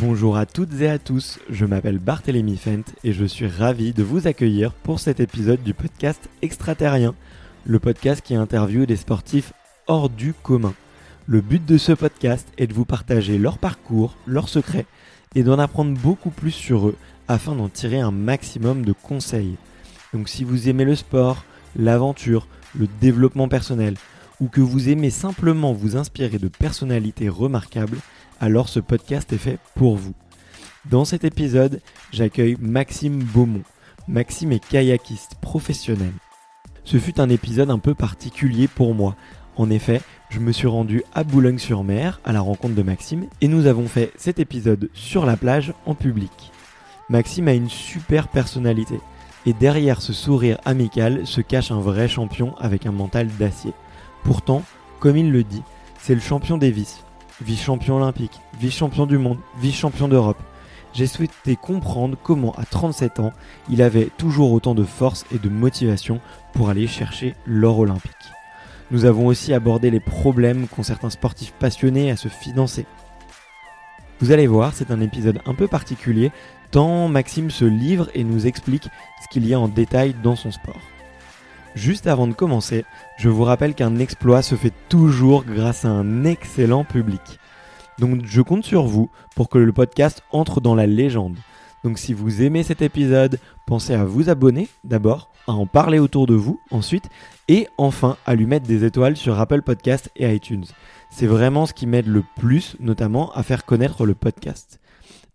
Bonjour à toutes et à tous, je m'appelle Barthélémy Fent et je suis ravi de vous accueillir pour cet épisode du podcast Extraterrien, le podcast qui interviewe des sportifs hors du commun. Le but de ce podcast est de vous partager leur parcours, leurs secrets et d'en apprendre beaucoup plus sur eux afin d'en tirer un maximum de conseils. Donc si vous aimez le sport, l'aventure, le développement personnel ou que vous aimez simplement vous inspirer de personnalités remarquables, alors ce podcast est fait pour vous. Dans cet épisode, j'accueille Maxime Beaumont. Maxime est kayakiste professionnel. Ce fut un épisode un peu particulier pour moi. En effet, je me suis rendu à Boulogne-sur-Mer à la rencontre de Maxime et nous avons fait cet épisode sur la plage en public. Maxime a une super personnalité et derrière ce sourire amical se cache un vrai champion avec un mental d'acier. Pourtant, comme il le dit, c'est le champion des vices, vice-champion olympique, vice-champion du monde, vice-champion d'Europe. J'ai souhaité comprendre comment à 37 ans, il avait toujours autant de force et de motivation pour aller chercher l'or olympique. Nous avons aussi abordé les problèmes qu'ont certains sportifs passionnés à se financer. Vous allez voir, c'est un épisode un peu particulier, tant Maxime se livre et nous explique ce qu'il y a en détail dans son sport. Juste avant de commencer, je vous rappelle qu'un exploit se fait toujours grâce à un excellent public. Donc je compte sur vous pour que le podcast entre dans la légende. Donc si vous aimez cet épisode, pensez à vous abonner d'abord, à en parler autour de vous ensuite, et enfin à lui mettre des étoiles sur Apple Podcast et iTunes. C'est vraiment ce qui m'aide le plus, notamment à faire connaître le podcast.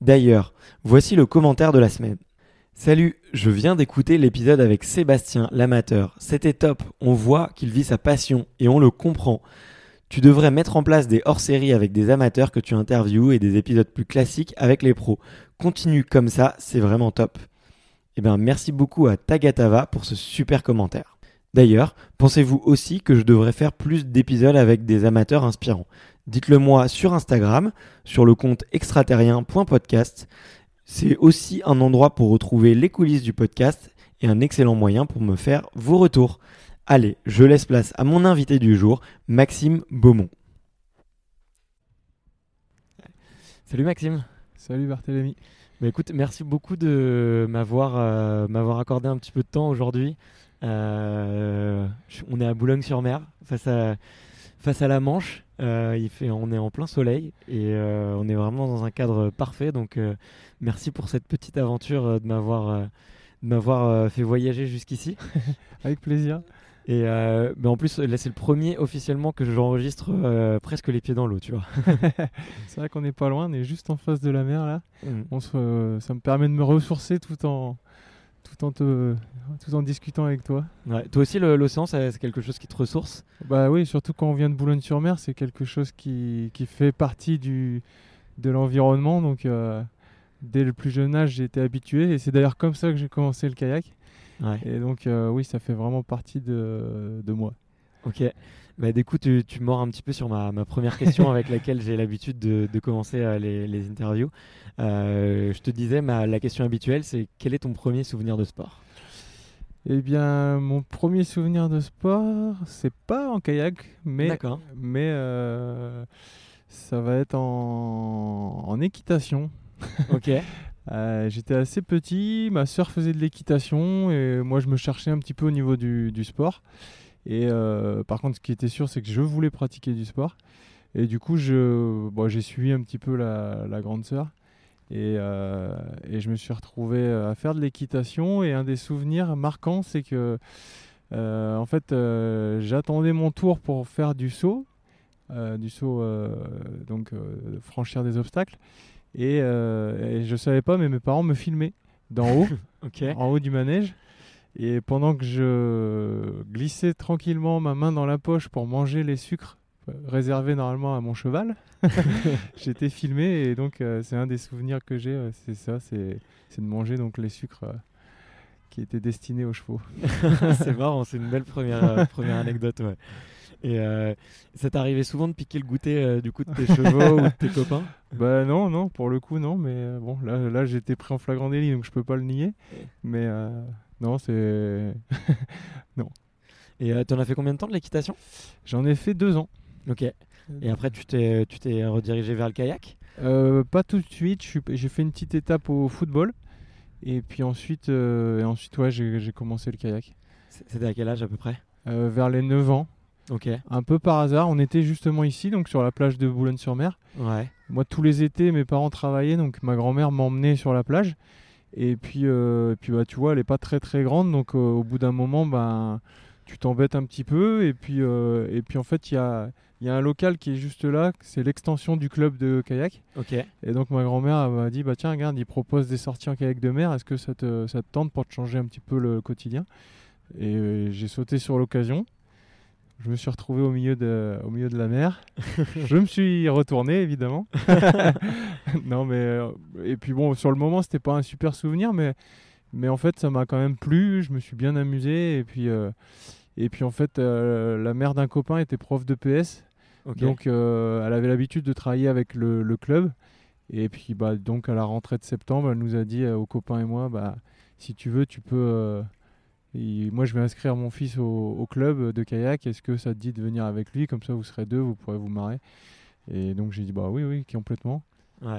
D'ailleurs, voici le commentaire de la semaine. Salut, je viens d'écouter l'épisode avec Sébastien, l'amateur. C'était top, on voit qu'il vit sa passion et on le comprend. Tu devrais mettre en place des hors-séries avec des amateurs que tu interviews et des épisodes plus classiques avec les pros. Continue comme ça, c'est vraiment top. Eh bien, merci beaucoup à Tagatava pour ce super commentaire. D'ailleurs, pensez-vous aussi que je devrais faire plus d'épisodes avec des amateurs inspirants? Dites-le moi sur Instagram, sur le compte extraterrien.podcast. C'est aussi un endroit pour retrouver les coulisses du podcast et un excellent moyen pour me faire vos retours. Allez, je laisse place à mon invité du jour, Maxime Beaumont. Salut Maxime. Salut Barthélémy. Bah écoute, merci beaucoup de m'avoir euh, m'avoir accordé un petit peu de temps aujourd'hui. Euh, on est à Boulogne-sur-Mer, face à, face à la Manche. Euh, il fait, on est en plein soleil et euh, on est vraiment dans un cadre parfait. Donc, euh, merci pour cette petite aventure de m'avoir de m'avoir fait voyager jusqu'ici. Avec plaisir. Et mais en plus, là, c'est le premier officiellement que j'enregistre presque les pieds dans l'eau, tu vois. C'est vrai qu'on n'est pas loin, on est juste en face de la mer là. Mm. On se, ça me permet de me ressourcer tout en, tout en, te, tout en discutant avec toi. Ouais. Toi aussi, l'océan, c'est quelque chose qui te ressource? Bah oui, surtout quand on vient de Boulogne-sur-Mer, c'est quelque chose qui, qui fait partie du, de l'environnement. Donc euh, dès le plus jeune âge, j'ai été habitué. Et c'est d'ailleurs comme ça que j'ai commencé le kayak. Ouais. Et donc euh, oui, ça fait vraiment partie de, de moi. Ok. Bah, du coup, tu, tu mords un petit peu sur ma, ma première question avec laquelle j'ai l'habitude de, de commencer euh, les, les interviews. Euh, je te disais, ma, la question habituelle, c'est quel est ton premier souvenir de sport? Eh bien, mon premier souvenir de sport, c'est pas en kayak, mais mais euh, ça va être en, en équitation. Ok. Euh, J'étais assez petit, ma soeur faisait de l'équitation et moi je me cherchais un petit peu au niveau du, du sport. Et euh, par contre, ce qui était sûr, c'est que je voulais pratiquer du sport. Et du coup, je, bon, j'ai suivi un petit peu la, la grande sœur. Et, euh, et je me suis retrouvé euh, à faire de l'équitation. Et un des souvenirs marquants, c'est que euh, en fait, euh, j'attendais mon tour pour faire du saut, du saut, donc franchir des obstacles. Et, et je savais pas, mais mes parents me filmaient d'en haut. en haut du manège. Et pendant que je glissais tranquillement ma main dans la poche pour manger les sucres euh, réservés normalement à mon cheval, j'étais filmé et donc euh, c'est un des souvenirs que j'ai, c'est ça, c'est de manger donc les sucres qui étaient destinés aux chevaux. c'est marrant, c'est une belle première, première anecdote. Ouais. Et euh, ça t'arrivait souvent de piquer le goûter euh, du coup de tes chevaux ou de tes copains? Bah non, non, pour le coup non, mais euh, bon, là, là j'étais pris en flagrant délit donc je peux pas le nier. Mais non, c'est. non. Et t'en as fait combien de temps de l'équitation? J'en ai fait deux ans. Ok. Et après, tu t'es, tu t'es redirigé vers le kayak? Pas tout de suite. J'ai fait une petite étape au football. Et puis ensuite, et ensuite ouais, j'ai, commencé le kayak. C'était à quel âge à peu près? Vers les 9 ans. Ok. Un peu par hasard, on était justement ici, donc sur la plage de Boulogne-sur-Mer. Ouais. Moi, tous les étés, mes parents travaillaient, donc ma grand-mère m'emmenait sur la plage. Et puis, euh, puis bah, tu vois, elle n'est pas très très grande, donc euh, au bout d'un moment, ben, tu t'embêtes un petit peu. Et puis, euh, et puis en fait, il y a, y a un local qui est juste là, c'est l'extension du club de kayak. Ok. Et donc ma grand-mère m'a dit, bah tiens, regarde, il propose des sorties en kayak de mer, est-ce que ça te, ça te tente pour te changer un petit peu le quotidien? Et j'ai sauté sur l'occasion. Je me suis retrouvé au milieu de, au milieu de la mer. je me suis retourné, évidemment. non, mais. Euh, et puis bon, sur le moment, c'était pas un super souvenir, mais, mais en fait, ça m'a quand même plu. Je me suis bien amusé. Et puis, euh, et puis en fait, euh, la mère d'un copain était prof de PS. Donc, elle avait l'habitude de travailler avec le, le, club. Et puis, bah, donc, à la rentrée de septembre, elle nous a dit aux copains et moi bah, si tu veux, tu peux moi, je vais inscrire mon fils au, club de kayak. Est-ce que ça te dit de venir avec lui? Comme ça, vous serez deux, vous pourrez vous marrer. Et donc, j'ai dit, bah oui, oui, complètement.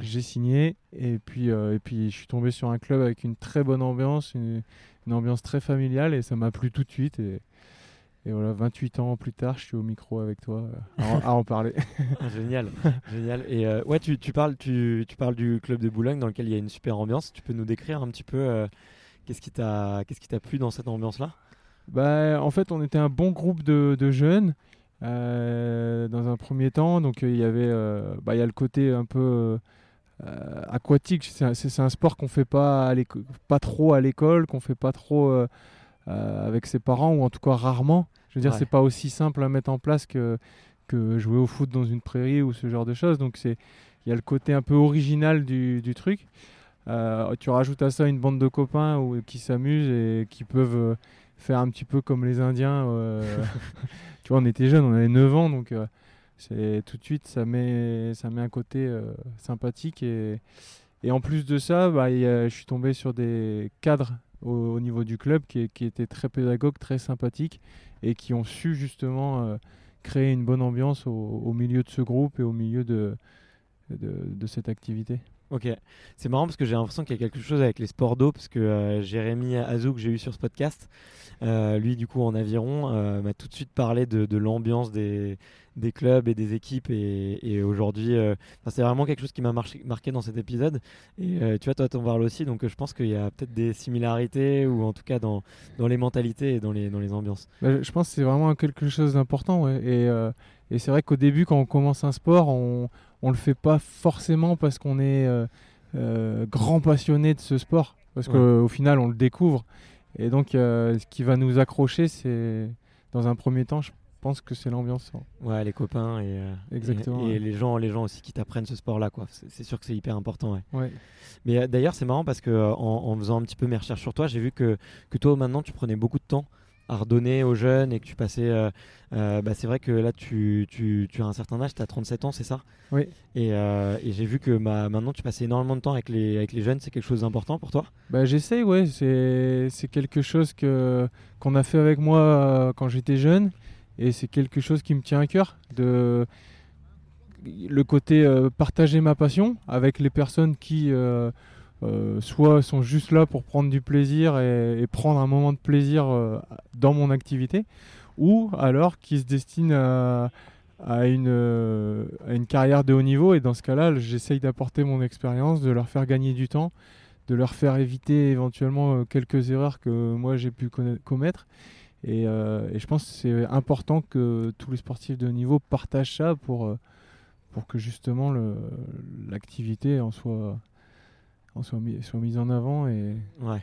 J'ai signé. Et puis, euh, et puis, je suis tombé sur un club avec une très bonne ambiance, une, ambiance très familiale. Et ça m'a plu tout de suite. Et, et, voilà, 28 ans plus tard, je suis au micro avec toi euh, à, en parler. génial, génial. Et euh, ouais, tu, tu, parles, tu, tu, parles du club de Boulogne dans lequel il y a une super ambiance. Tu peux nous décrire un petit peu Qu'est-ce qui t'a qu'est-ce qui t'a plu dans cette ambiance-là? Bah, En fait, on était un bon groupe de, de jeunes euh, dans un premier temps. Donc, il y avait euh, bah, y a le côté un peu euh, aquatique. C'est un, sport qu'on fait pas, à pas trop à l'école, qu'on fait pas trop avec ses parents, ou en tout cas rarement. Je veux dire, c'est pas aussi simple à mettre en place que, que jouer au foot dans une prairie ou ce genre de choses. Donc, il y a le côté un peu original du, du truc. Euh, tu rajoutes à ça une bande de copains qui s'amusent et qui peuvent euh, faire un petit peu comme les Indiens. Euh, tu vois, on était jeunes, on avait 9 ans, donc c'est tout de suite ça met ça met un côté sympathique et, et en plus de ça, bah, je suis tombé sur des cadres au, niveau du club qui, qui, étaient très pédagogues, très sympathiques et qui ont su justement créer une bonne ambiance au, milieu de ce groupe et au milieu de, de cette activité. Ok, c'est marrant parce que j'ai l'impression qu'il y a quelque chose avec les sports d'eau, parce que euh, Jérémy Azou, que j'ai eu sur ce podcast, euh, lui, du coup, en aviron, euh, m'a tout de suite parlé de, l'ambiance des, clubs et des équipes. Et, aujourd'hui, c'est vraiment quelque chose qui m'a marqué dans cet épisode. Et tu vois, toi, t'en parles aussi, donc je pense qu'il y a peut-être des similarités, ou en tout cas dans, les mentalités et dans les, ambiances. Bah, je pense que c'est vraiment quelque chose d'important. Et, et c'est vrai qu'au début, quand on commence un sport, on on le fait pas forcément parce qu'on est euh, euh, grand passionné de ce sport, parce qu'au final on le découvre. Et donc euh, ce qui va nous accrocher, c'est dans un premier temps, je pense que c'est l'ambiance. Ouais, les copains et, Exactement, et, les gens, les gens aussi qui t'apprennent ce sport-là, quoi. C'est sûr que c'est hyper important. Ouais. Mais d'ailleurs, c'est marrant parce que en, faisant un petit peu mes recherches sur toi, j'ai vu que, que toi maintenant tu prenais beaucoup de temps à redonner aux jeunes et que tu passais. Euh, euh, bah, c'est vrai que là, tu, tu, tu, as un certain âge, tu as 37 ans, c'est ça? Oui. Et, euh, et j'ai vu que bah, maintenant, tu passais énormément de temps avec les, avec les jeunes. C'est quelque chose d'important pour toi? Bah, J'essaie, ouais. C'est quelque chose qu'on a fait avec moi quand j'étais jeune. Et c'est quelque chose qui me tient à cœur. De, le côté partager ma passion avec les personnes qui. Euh, soit sont juste là pour prendre du plaisir et, prendre un moment de plaisir euh, dans mon activité, ou alors qui se destinent à, une, euh, à une carrière de haut niveau. Et dans ce cas-là, j'essaye d'apporter mon expérience, de leur faire gagner du temps, de leur faire éviter éventuellement quelques erreurs que moi j'ai pu commettre. Et, je pense que c'est important que tous les sportifs de haut niveau partagent ça pour que justement l'activité en soit soit, mis, soit mise en avant. Et... Ouais.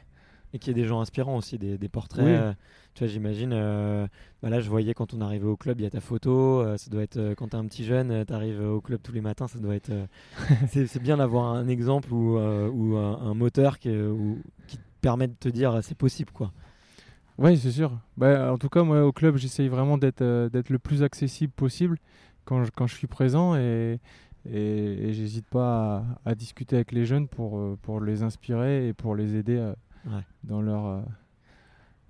Et qu'il y ait des gens inspirants aussi, des, des portraits. Oui. euh, tu vois, j'imagine. euh, bah là, je voyais quand on arrivait au club, il y a ta photo. euh, ça doit être quand t'es un petit jeune, tu arrives au club tous les matins. Ça doit être. c'est bien d'avoir un exemple ou, ou un, un moteur qui, ou- qui te permet de te dire c'est possible, quoi. Oui, c'est sûr. Bah, en tout cas, moi, au club, j'essaye vraiment d'être d'être le plus accessible possible quand je, quand je suis présent et, et, et j'hésite pas à, à discuter avec les jeunes pour, euh, pour les inspirer et pour les aider euh, Ouais. dans, leur, euh,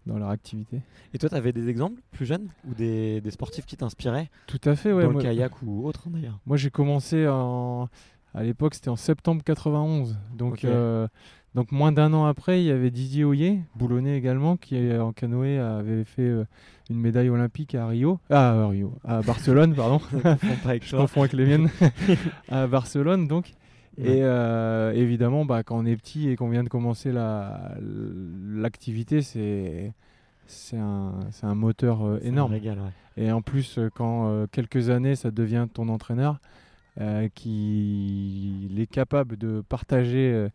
dans leur activité. Et toi, tu avais des exemples plus jeunes ou des, des sportifs qui t'inspiraient? Tout à fait, ouais. dans moi- le kayak ou autre hein, d'ailleurs Moi, j'ai commencé en... à l'époque, c'était en septembre 91. Donc, euh, donc moins d'un an après, il y avait Didier Hoyer, boulonnais également, qui euh, en canoë avait fait euh, une médaille olympique à Rio, ah à Rio, à Barcelone, pardon. Je confonds avec les miennes. à Barcelone, donc. Et euh, évidemment, bah, quand on est petit et qu'on vient de commencer la- l'activité, c'est c'est un, un moteur euh, C'est un énorme. régal, ouais. Et en plus, quand quelques années, ça devient ton entraîneur, qui il est capable de partager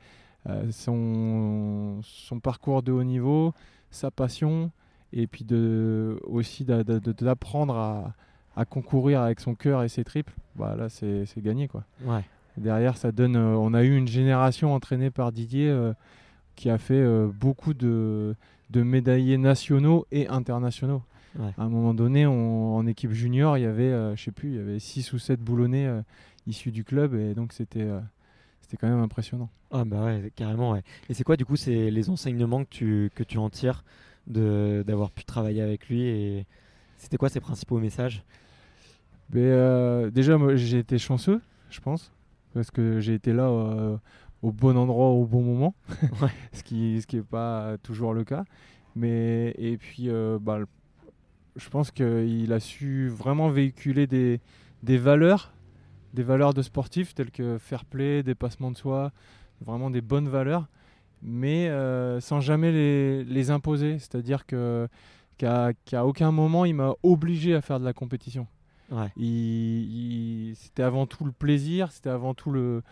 son, son parcours de haut niveau, sa passion, et puis de, aussi d'apprendre à, à concourir avec son cœur et ses tripes, bah là, c'est gagné. quoi. Ouais. Derrière, ça donne. euh, on a eu une génération entraînée par Didier euh, qui a fait euh, beaucoup de, de médaillés nationaux et internationaux. Ouais. À un moment donné, on- en équipe junior, il y avait, euh, je sais plus, il y avait 6 ou 7 boulonnais euh, issus du club et donc c'était euh, c'était quand même impressionnant. Ah bah ouais, carrément ouais. Et c'est quoi du coup c'est les enseignements que tu, que tu en tires de d'avoir pu travailler avec lui et c'était quoi ses principaux messages? Mais euh, déjà, moi, j'ai été chanceux, je pense, parce que j'ai été là euh, au bon endroit au bon moment, Ouais. ce qui ce qui est pas toujours le cas. Mais et puis, euh, bah, je pense qu'il a su vraiment véhiculer des, des valeurs, des valeurs de sportif telles que fair play, dépassement de soi, vraiment des bonnes valeurs, mais euh, sans jamais les, les imposer. C'est-à-dire que qu'à aucun moment il m'a obligé à faire de la compétition. Ouais. Il- il- c'était avant tout le plaisir, c'était avant tout le,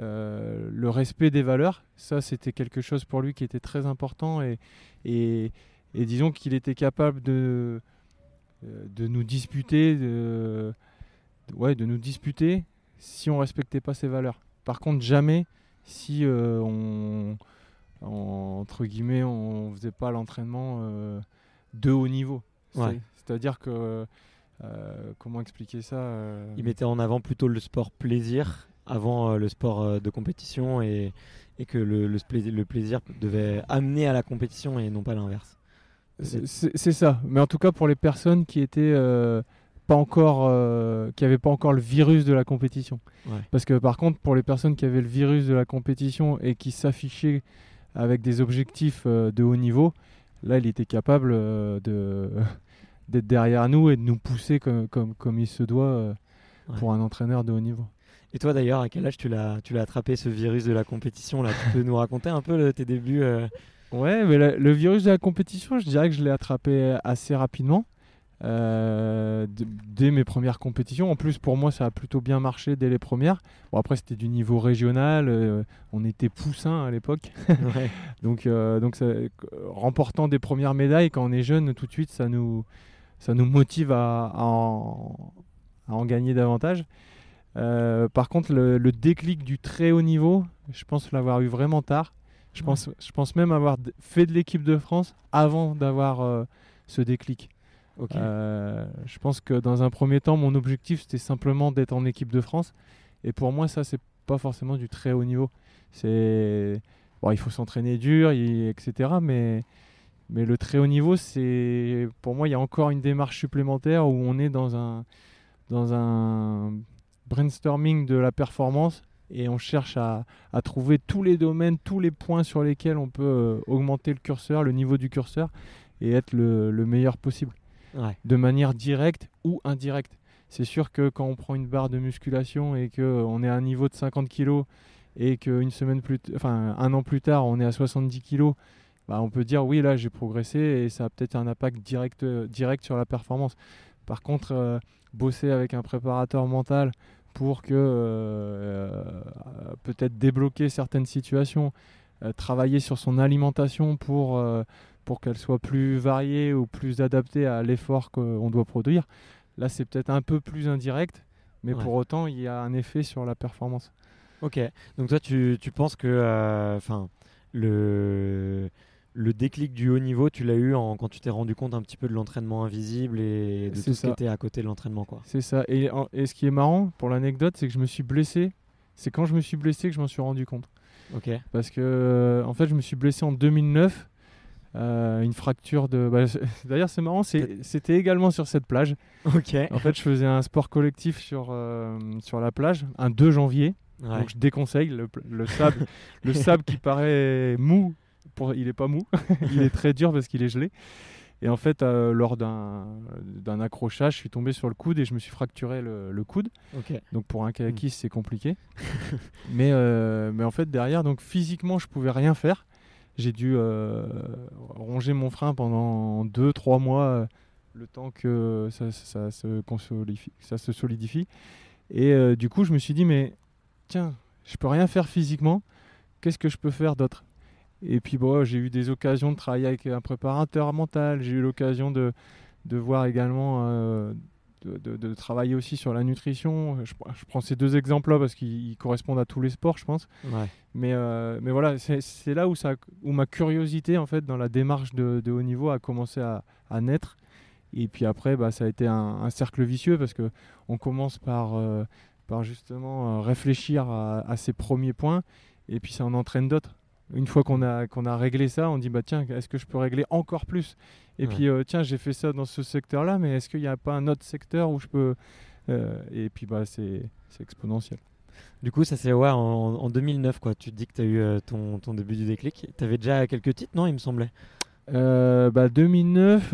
euh, le respect des valeurs. Ça, c'était quelque chose pour lui qui était très important. Et, et, et disons qu'il était capable de, euh, de nous disputer, de- ouais, de nous disputer si on respectait pas ses valeurs. Par contre, jamais si euh, on, en- entre guillemets, on faisait pas l'entraînement euh, de haut niveau. Ouais. C'est-à-dire que euh, comment expliquer ça Il mettait en avant plutôt le sport plaisir avant le sport de compétition et, et que le, le, spla- le plaisir devait amener à la compétition et non pas l'inverse. C'est ça. Mais en tout cas, pour les personnes qui étaient euh, pas encore, euh, qui n'avaient pas encore le virus de la compétition. Ouais. Parce que par contre, pour les personnes qui avaient le virus de la compétition et qui s'affichaient avec des objectifs euh, de haut niveau, là, il était capable euh, de d'être derrière nous et de nous pousser comme, comme, comme il se doit euh, Ouais. pour un entraîneur de haut niveau. Et toi d'ailleurs, à quel âge tu l'as tu l'as attrapé ce virus de la compétition là? Tu peux nous raconter un peu le- tes débuts Ouais, mais le virus de la compétition, je dirais que je l'ai attrapé assez rapidement. Euh, dès mes premières compétitions. En plus, pour moi, ça a plutôt bien marché dès les premières. Bon, après, c'était du niveau régional. euh, on était poussins à l'époque. ouais. Donc, euh, donc ça- remportant des premières médailles quand on est jeune, tout de suite, ça nous, ça nous motive à, à en, à en gagner davantage. Par contre, le, le déclic du très haut niveau, je pense l'avoir eu vraiment tard. Je, Ouais. pense, je pense même avoir fait de l'équipe de France avant d'avoir ce déclic. Euh, je pense que dans un premier temps, mon objectif c'était simplement d'être en équipe de France. Et pour moi, ça, c'est pas forcément du très haut niveau. C'est il faut s'entraîner dur, etc. Mais le très haut niveau, c'est pour moi, il y a encore une démarche supplémentaire où on est dans un brainstorming de la performance et on cherche à, trouver tous les domaines, tous les points sur lesquels on peut euh, augmenter le curseur, le niveau du curseur et être le meilleur possible De manière directe ou indirecte. C'est sûr que quand on prend une barre de musculation et qu'on est à un niveau de 50 kg et qu'une semaine plus, enfin un an plus tard, on est à 70 kg, bah, on peut dire oui là j'ai progressé et ça a peut-être un impact direct, euh, direct sur la performance. Par contre, euh, bosser avec un préparateur mental pour que euh, euh, peut-être débloquer certaines situations, travailler sur son alimentation pour, pour qu'elle soit plus variée ou plus adaptée à l'effort qu'on doit produire. Là, c'est peut-être un peu plus indirect, mais pour autant, il y a un effet sur la performance. Ok, donc toi, tu, tu penses que enfin le le déclic du haut niveau, tu l'as eu en, quand tu t'es rendu compte un petit peu de l'entraînement invisible et de tout ce qui était à côté de l'entraînement. C'est ça. Et, et, ce qui est marrant, pour l'anecdote, c'est que je me suis blessé. C'est quand je me suis blessé que je m'en suis rendu compte. Ok. Parce que, euh, en fait, je me suis blessé en 2009. Euh, une fracture de. Bah, d'ailleurs, c'est marrant, c'était également sur cette plage. Ok. En fait, je faisais un sport collectif sur, euh, sur la plage, un 2 janvier. Donc, je déconseille le, le sable, le sable qui paraît mou il est pas mou, il est très dur parce qu'il est gelé. Et en fait, euh, lors d'un accrochage, je suis tombé sur le coude et je me suis fracturé le, coude. Donc pour un kayakiste, hmm. c'est compliqué. mais, euh, mais en fait, derrière, donc physiquement, je pouvais rien faire. J'ai dû euh, ronger mon frein pendant 2-3 mois, le temps que ça, se ça se solidifie. Et du coup, je me suis dit, mais tiens, je peux rien faire physiquement. Qu'est-ce que je peux faire d'autre? Et puis bon, j'ai eu des occasions de travailler avec un préparateur mental, j'ai eu l'occasion de, voir également, euh, de, de, travailler aussi sur la nutrition. Je, prends ces deux exemples-là parce qu'ils correspondent à tous les sports, je pense. Mais, euh, mais voilà, c'est là où, ça, où ma curiosité en fait dans la démarche de, haut niveau a commencé à, à naître. Et puis après, bah, ça a été un, cercle vicieux parce que on commence par, euh, par justement réfléchir à, à ces premiers points et puis ça en entraîne d'autres une fois qu'on a, qu'on a réglé ça, on dit bah tiens, est-ce que je peux régler encore plus? Et puis euh, tiens, j'ai fait ça dans ce secteur-là, mais est-ce qu'il n'y a pas un autre secteur où je peux euh, Et puis bah c'est, exponentiel. Du coup, ça c'est ouais, en, 2009 quoi. Tu te dis que tu as eu euh, ton, ton, début du déclic. Tu avais déjà quelques titres, non Il me semblait? bah 2009,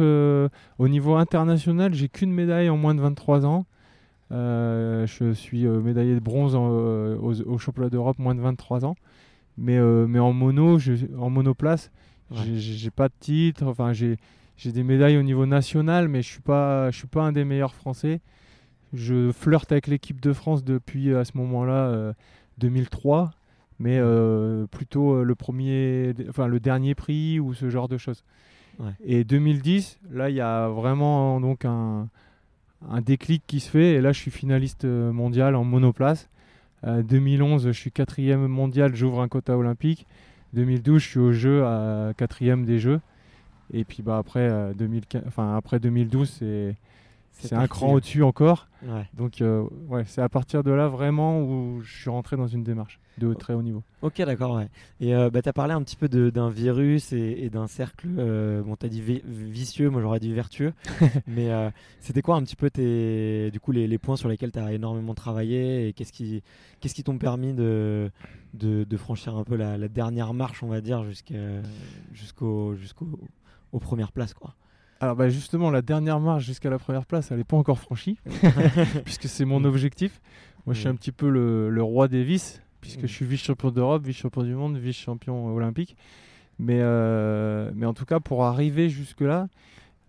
au niveau international, j'ai qu'une médaille en moins de 23 ans. je suis médaillé de bronze au championnat d'Europe moins de 23 ans. Mais, euh, mais en mono, je, en monoplace, j'ai pas de titre. Enfin, j'ai des médailles au niveau national, mais je suis pas, je suis pas un des meilleurs Français. Je flirte avec l'équipe de France depuis à ce moment-là 2003, mais euh, plutôt le premier, enfin le dernier prix ou ce genre de choses. Et 2010, là, il y a vraiment donc un, un déclic qui se fait. Et là, je suis finaliste euh, mondial en monoplace. 2011, je suis quatrième mondial, j'ouvre un quota olympique. 2012, je suis au jeu à quatrième des Jeux. Et puis bah, après, 2015, euh, après 2012, c'est c'est un cran au-dessus encore. Donc, euh, ouais, c'est à partir de là vraiment où je suis rentré dans une démarche de très haut niveau. Ok, d'accord. Ouais. Et euh, bah, tu as parlé un petit peu d'un virus et, d'un cercle. Euh, bon, tu as dit vicieux, moi j'aurais dit vertueux. mais c'était quoi un petit peu tes, du coup, les, les points sur lesquels tu as énormément travaillé et qu'est-ce qui qu'est-ce qui t'ont permis de, de, de, franchir un peu la, la dernière marche, on va dire, jusqu'aux jusqu'au aux premières places quoi? Alors bah justement, la dernière marche jusqu'à la première place, elle n'est pas encore franchie, puisque c'est mon objectif. Moi, je suis mm. un petit peu le, roi des vices, puisque mm. je suis vice-champion d'Europe, vice-champion du monde, vice-champion olympique. Mais, euh, mais en tout cas, pour arriver jusque-là,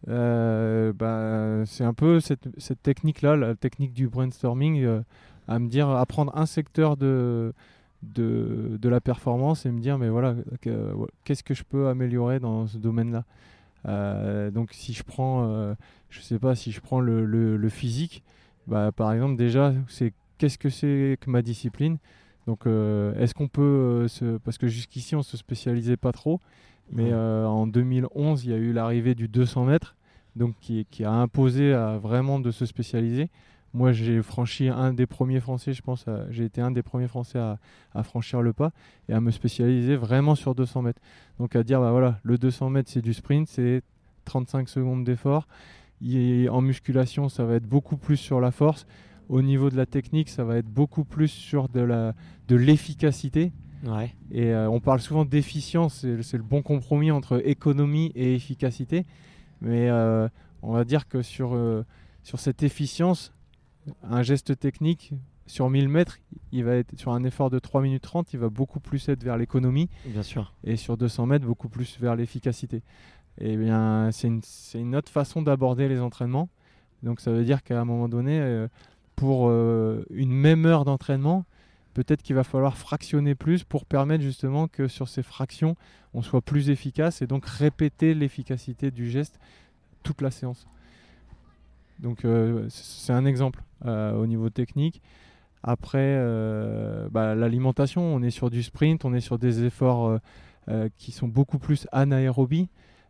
euh, bah, c'est un peu cette, cette technique-là, la technique du brainstorming, euh, à me dire, apprendre un secteur de, de, de, la performance et me dire, mais voilà, qu'est-ce que je peux améliorer dans ce domaine-là? Euh, donc si je prends, euh, je sais pas, si je prends le, le, physique, bah, par exemple déjà, c'est qu'est-ce que c'est que ma discipline? Donc, euh, est-ce qu'on peut se... Parce que jusqu'ici, on se spécialisait pas trop. Mais en 2011, il y a eu l'arrivée du 200 mètres, donc qui, qui a imposé à vraiment de se spécialiser. Moi, j'ai franchi un des premiers Français, je pense, j'ai été un des premiers Français à, franchir le pas et à me spécialiser vraiment sur 200 mètres. Donc à dire, bah voilà, le 200 mètres, c'est du sprint, c'est 35 secondes d'effort. En musculation, ça va être beaucoup plus sur la force. Au niveau de la technique, ça va être beaucoup plus sur de l'efficacité. Ouais. Et euh, on parle souvent d'efficience, c'est le bon compromis entre économie et efficacité. Mais euh, on va dire que sur, euh, sur cette efficience, un geste technique sur 1000 mètres, il va être sur un effort de 3 minutes 30, il va beaucoup plus être vers l'économie. Bien sûr. Et sur 200 mètres, beaucoup plus vers l'efficacité. Et eh bien, c'est une, une, autre façon d'aborder les entraînements. Donc, ça veut dire qu'à un moment donné, euh, pour euh, une même heure d'entraînement, peut-être qu'il va falloir fractionner plus pour permettre justement que sur ces fractions, on soit plus efficace et donc répéter l'efficacité du geste toute la séance. Donc euh, c'est un exemple euh, au niveau technique. Après, euh, bah, l'alimentation, on est sur du sprint, on est sur des efforts qui sont beaucoup plus anaérobie.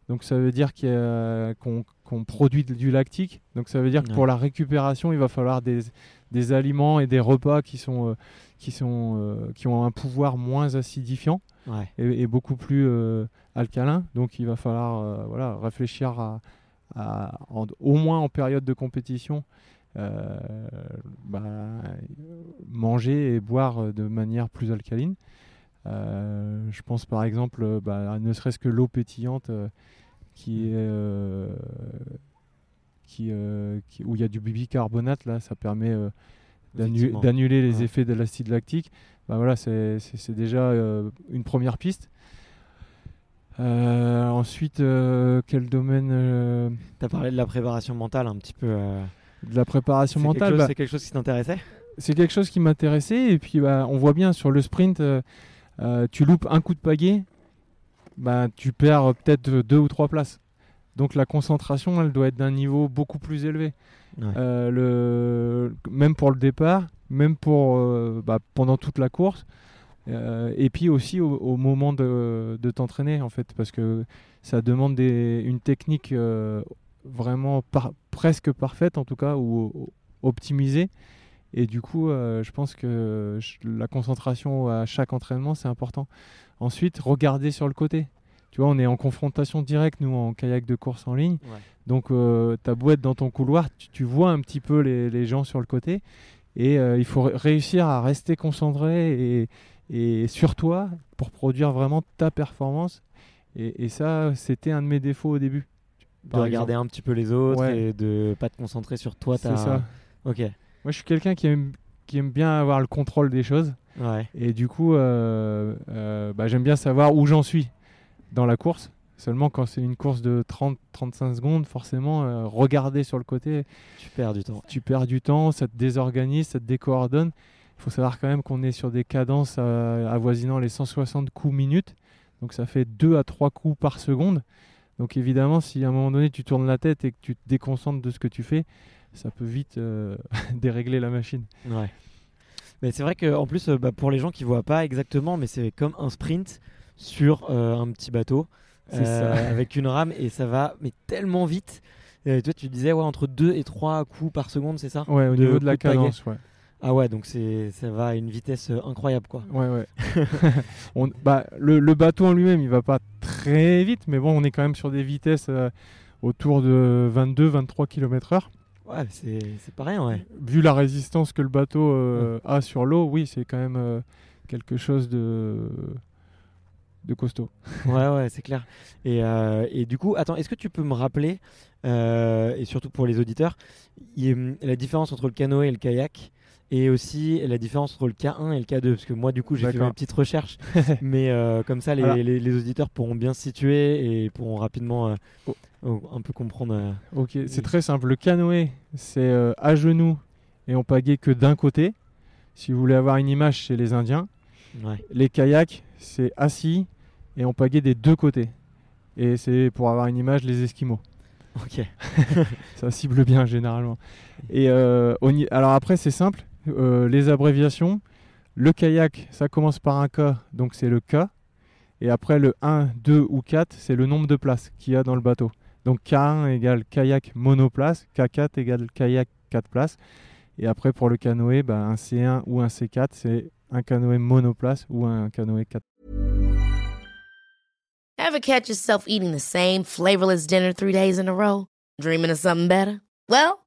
Donc ça veut dire qu'on produit du lactique. Donc ça veut dire que pour la récupération, il va falloir des, des aliments et des repas qui, sont, qui, sont, qui ont un pouvoir moins acidifiant et, beaucoup plus alcalin. Donc il va falloir voilà, réfléchir à, au moins en période de compétition, euh, bah, manger et boire de manière plus alcaline. Euh, je pense par exemple, bah, ne serait-ce que l'eau pétillante euh, qui est qui, où il y a du bicarbonate, là, ça permet d'annuler les effets de l'acide lactique. Bah, voilà, c'est déjà une première piste. Euh, ensuite, euh, quel domaine euh, Tu as parlé de la préparation mentale un petit peu. De la préparation mentale bah C'est quelque chose qui t'intéressait? C'est quelque chose qui m'intéressait. Et puis, bah, on voit bien sur le sprint, tu loupes un coup de pagaie, bah, tu perds peut-être deux ou trois places. Donc la concentration, elle doit être d'un niveau beaucoup plus élevé. le... Même pour le départ, même pour bah, pendant toute la course. Euh, et puis aussi au, moment de, t'entraîner, en fait, parce que ça demande une technique euh, vraiment presque parfaite, en tout cas, ou optimisée. Et du coup, euh, je pense que la concentration à chaque entraînement, c'est important. Ensuite, regarder sur le côté. Tu vois, on est en confrontation directe, nous, en kayak de course en ligne. Donc, ta boîte dans ton couloir, tu, vois un petit peu les, les, gens sur le côté. Et il faut réussir à rester concentré et, et sur toi pour produire vraiment ta performance. Et, ça, c'était un de mes défauts au début. De regarder un petit peu les autres et de pas te concentrer sur toi. C'est ça. Ok. Moi, je suis quelqu'un qui aime, qui aime bien avoir le contrôle des choses. Ouais. Et du coup, euh, euh, bah, j'aime bien savoir où j'en suis dans la course. Seulement quand c'est une course de 30-35 secondes, forcément, euh, regarder sur le côté. Tu perds du temps. Tu perds du temps, ça te désorganise, ça te décoordonne. Il faut savoir quand même qu'on est sur des cadences euh, avoisinant les 160 coups minutes. Donc ça fait 2 à 3 coups par seconde. Donc évidemment, si à un moment donné tu tournes la tête et que tu te déconcentres de ce que tu fais, ça peut vite euh, dérégler la machine. Ouais. Mais c'est vrai qu'en plus, euh, bah, pour les gens qui voient pas exactement, mais c'est comme un sprint sur un petit bateau avec une rame et ça va mais tellement vite. Et toi, tu disais ouais, entre 2 et 3 coups par seconde, c'est ça? Ouais, au niveau de la cadence, ouais. Ah ouais, donc c'est ça va à une vitesse euh, incroyable quoi. Ouais ouais. on, bah, le, le, bateau en lui-même, il va pas très vite, mais bon, on est quand même sur des vitesses euh, autour de 22-23 km/h. Ouais, c'est pas rien, ouais. Vu la résistance que le bateau euh, a sur l'eau, oui, c'est quand même quelque chose de de costaud. ouais, ouais, c'est clair. Et, et, du coup, attends, est-ce que tu peux me rappeler, et surtout pour les auditeurs, la différence entre le canoë et le kayak? Et aussi la différence entre le K1 et le K2 parce que moi du coup j'ai fait une petite recherche mais euh, comme ça les, les, auditeurs pourront bien se situer et pourront rapidement euh, oh. un peu comprendre euh, ok c'est très simple. Le canoë c'est à genoux et on pagaie que d'un côté. Si vous voulez avoir une image chez les indiens. Les kayaks c'est assis et on pagaie des deux côtés. Et c'est pour avoir une image les esquimaux. Ok. Ça cible bien généralement. Et alors après c'est simple euh, les abréviations. Le kayak, ça commence par un K, donc c'est le K. Et après, le 1, 2 ou 4, c'est le nombre de places qu'il y a dans le bateau. Donc K1 égale kayak monoplace, K4 égale kayak 4 places. Et après, pour le canoë, bah, un C1 ou un C4, c'est un canoë monoplace ou un canoë 4. Ever catch yourself eating the same flavorless dinner days in a row? Dreaming of something better? Well,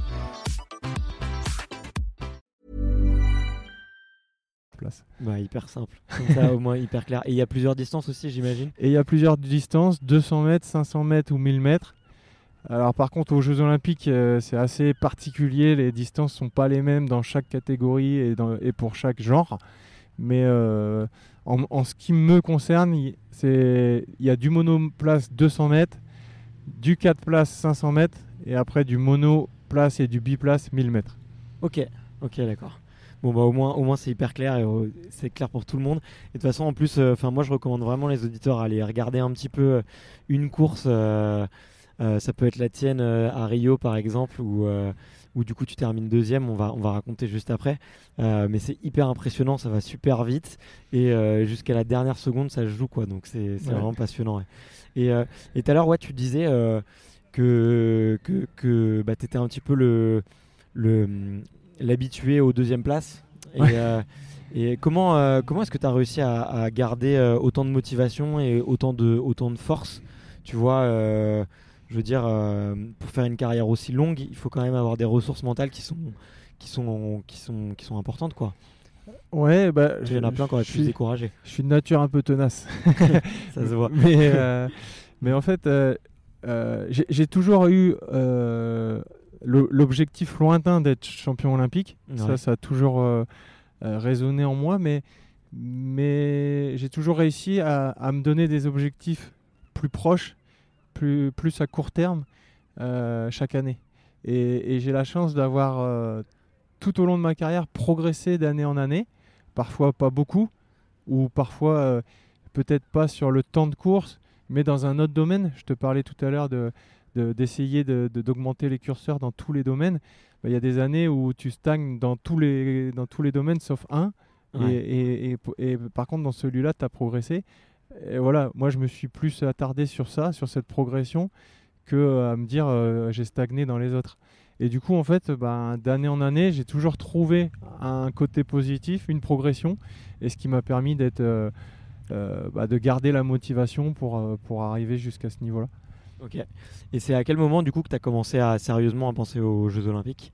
Bah, hyper simple, comme ça au moins hyper clair. Et il y a plusieurs distances aussi, j'imagine Et il y a plusieurs distances, 200 mètres, 500 mètres ou 1000 mètres. Alors par contre aux Jeux Olympiques euh, c'est assez particulier, les distances sont pas les mêmes dans chaque catégorie et, dans- et pour chaque genre. Mais euh, en, en ce qui me concerne, il y a du monoplace 200 mètres, du 4 places 500 mètres et après du monoplace et du biplace 1000 mètres. Ok, ok, d'accord. Bon bah au moins, au moins c'est hyper clair et euh, c'est clair pour tout le monde. Et de toute façon en plus, euh, enfin moi je recommande vraiment les auditeurs à aller regarder un petit peu euh, une course. ça peut être la tienne à Rio par exemple où, où du coup tu termines deuxième. On va, on va raconter juste après. Euh, mais c'est hyper impressionnant, ça va super vite et euh, jusqu'à la dernière seconde ça se joue quoi. Donc c'est Ouais. vraiment passionnant. ouais. Et euh, tout à l'heure ouais tu disais que que, que bah, t'étais un petit peu le le l'habitué aux deuxième place. Et, Ouais. euh, et comment, euh, comment est-ce que tu as réussi à, à garder euh, autant de motivation et autant de, autant de force? Tu vois, je veux dire, pour faire une carrière aussi longue, il faut quand même avoir des ressources mentales qui sont, qui sont, qui sont, qui sont importantes. Quoi. Ouais, bah, Il y en a plein qui auraient je pu décourager. Je suis de nature un peu tenace. Ça se voit. Mais, euh, mais en fait, euh, euh, j'ai toujours eu l'objectif lointain d'être champion olympique. Ouais. Ça, ça a toujours euh, euh, résonné en moi, mais, mais j'ai toujours réussi à, à me donner des objectifs plus proches, plus, plus à court terme, euh, chaque année. Et, et j'ai la chance d'avoir, euh, tout au long de ma carrière, progressé d'année en année. Parfois pas beaucoup, ou parfois peut-être pas sur le temps de course, mais dans un autre domaine. Je te parlais tout à l'heure de, de- d'essayer de, de- d'augmenter les curseurs dans tous les domaines. Bah, Il y a des années où tu stagnes dans tous les, dans tous les domaines sauf un. Et- Ouais. Et, et- et par contre, dans celui-là, tu as progressé. Et voilà, moi, je me suis plus attardé sur ça, sur cette progression, que euh, à me dire euh, j'ai stagné dans les autres. Et du coup, en fait, ben, d'année en année, j'ai toujours trouvé un côté positif, une progression, et ce qui m'a permis d'être, euh, euh, bah, de garder la motivation pour, pour arriver jusqu'à ce niveau-là. Ok. Et c'est à quel moment du coup que tu as commencé à sérieusement à penser aux Jeux Olympiques?